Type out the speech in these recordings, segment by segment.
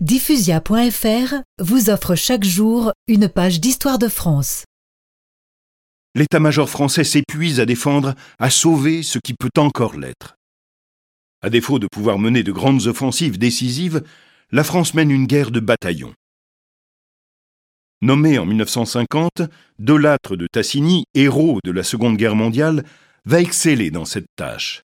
Diffusia.fr vous offre chaque jour une page d'histoire de France. L'état-major français s'épuise à défendre, à sauver ce qui peut encore l'être. À défaut de pouvoir mener de grandes offensives décisives, la France mène une guerre de bataillons. Nommé en 1950, Delattre de Tassigny, héros de la Seconde Guerre mondiale, va exceller dans cette tâche.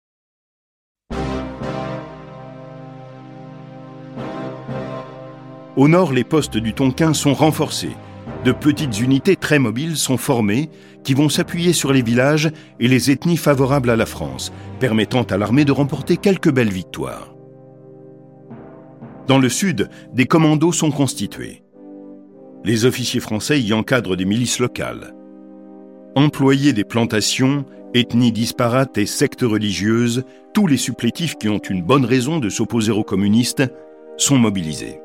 Au nord, les postes du Tonkin sont renforcés. De petites unités très mobiles sont formées qui vont s'appuyer sur les villages et les ethnies favorables à la France, permettant à l'armée de remporter quelques belles victoires. Dans le sud, des commandos sont constitués. Les officiers français y encadrent des milices locales. Employés des plantations, ethnies disparates et sectes religieuses, tous les supplétifs qui ont une bonne raison de s'opposer aux communistes sont mobilisés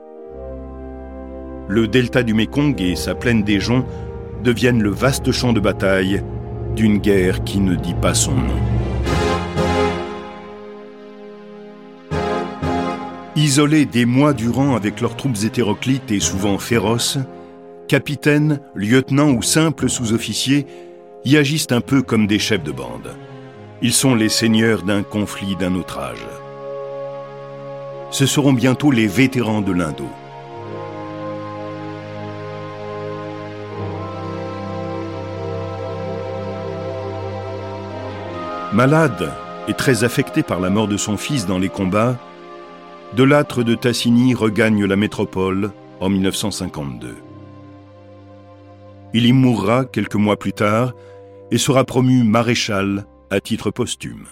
le delta du Mékong et sa plaine des Joncs deviennent le vaste champ de bataille d'une guerre qui ne dit pas son nom. Isolés des mois durant avec leurs troupes hétéroclites et souvent féroces, capitaines, lieutenants ou simples sous-officiers y agissent un peu comme des chefs de bande. Ils sont les seigneurs d'un conflit d'un autre âge. Ce seront bientôt les vétérans de l'Indo. Malade et très affecté par la mort de son fils dans les combats, Delattre de Tassigny regagne la métropole en 1952. Il y mourra quelques mois plus tard et sera promu maréchal à titre posthume.